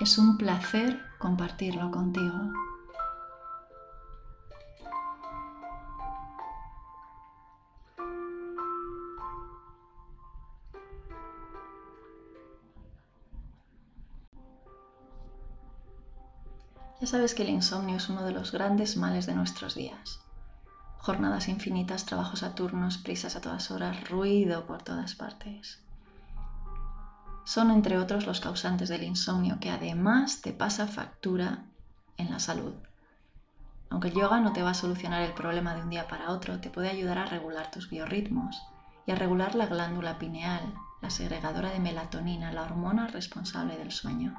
Es un placer compartirlo contigo. Ya sabes que el insomnio es uno de los grandes males de nuestros días. Jornadas infinitas, trabajos a turnos, prisas a todas horas, ruido por todas partes. Son entre otros los causantes del insomnio que además te pasa factura en la salud. Aunque el yoga no te va a solucionar el problema de un día para otro, te puede ayudar a regular tus biorritmos y a regular la glándula pineal, la segregadora de melatonina, la hormona responsable del sueño.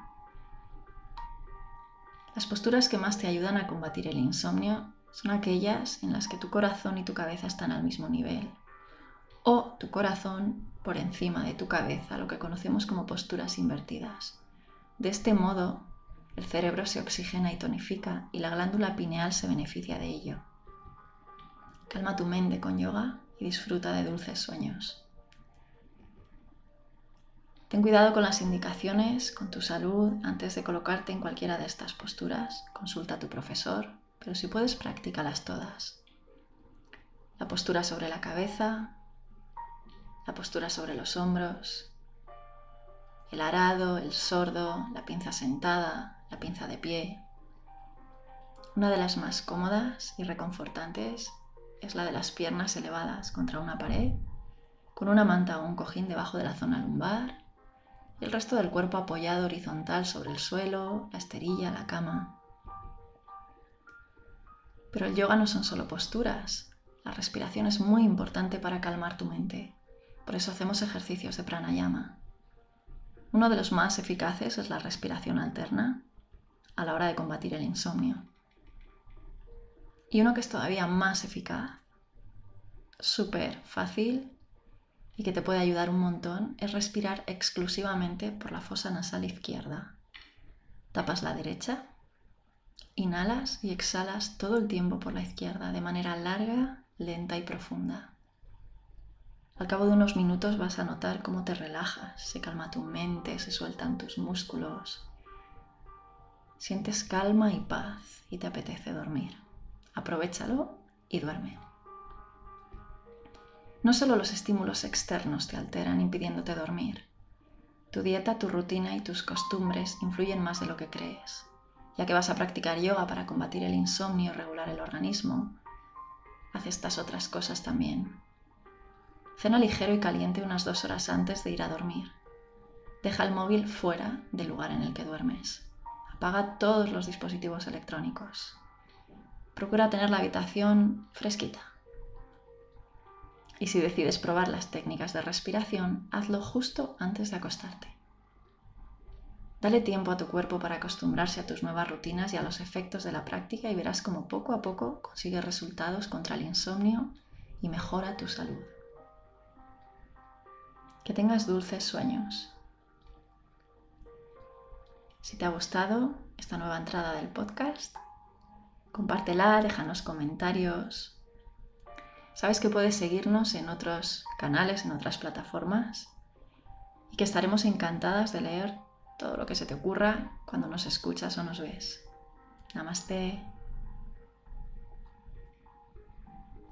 Las posturas que más te ayudan a combatir el insomnio son aquellas en las que tu corazón y tu cabeza están al mismo nivel, tu corazón por encima de tu cabeza, lo que conocemos como posturas invertidas. De este modo, el cerebro se oxigena y tonifica y la glándula pineal se beneficia de ello. Calma tu mente con yoga y disfruta de dulces sueños. Ten cuidado con las indicaciones, con tu salud, antes de colocarte en cualquiera de estas posturas. Consulta a tu profesor, pero si puedes, practícalas todas. La postura sobre la cabeza, la postura sobre los hombros, el arado, el sordo, la pinza sentada, la pinza de pie. Una de las más cómodas y reconfortantes es la de las piernas elevadas contra una pared, con una manta o un cojín debajo de la zona lumbar y el resto del cuerpo apoyado horizontal sobre el suelo, la esterilla, la cama. Pero el yoga no son solo posturas. La respiración es muy importante para calmar tu mente. Por eso hacemos ejercicios de pranayama. Uno de los más eficaces es la respiración alterna a la hora de combatir el insomnio. Y uno que es todavía más eficaz, súper fácil y que te puede ayudar un montón es respirar exclusivamente por la fosa nasal izquierda. Tapas la derecha, inhalas y exhalas todo el tiempo por la izquierda de manera larga, lenta y profunda. Al cabo de unos minutos vas a notar cómo te relajas, se calma tu mente, se sueltan tus músculos. Sientes calma y paz y te apetece dormir. Aprovechalo y duerme. No solo los estímulos externos te alteran impidiéndote dormir. Tu dieta, tu rutina y tus costumbres influyen más de lo que crees. Ya que vas a practicar yoga para combatir el insomnio y regular el organismo, haz estas otras cosas también. Cena ligero y caliente unas dos horas antes de ir a dormir. Deja el móvil fuera del lugar en el que duermes. Apaga todos los dispositivos electrónicos. Procura tener la habitación fresquita. Y si decides probar las técnicas de respiración, hazlo justo antes de acostarte. Dale tiempo a tu cuerpo para acostumbrarse a tus nuevas rutinas y a los efectos de la práctica y verás cómo poco a poco consigues resultados contra el insomnio y mejora tu salud. Que tengas dulces sueños. Si te ha gustado esta nueva entrada del podcast, compártela, déjanos comentarios, Sabes que puedes seguirnos en otros canales, en otras plataformas y que estaremos encantadas de leer todo lo que se te ocurra cuando nos escuchas o nos ves. Namaste.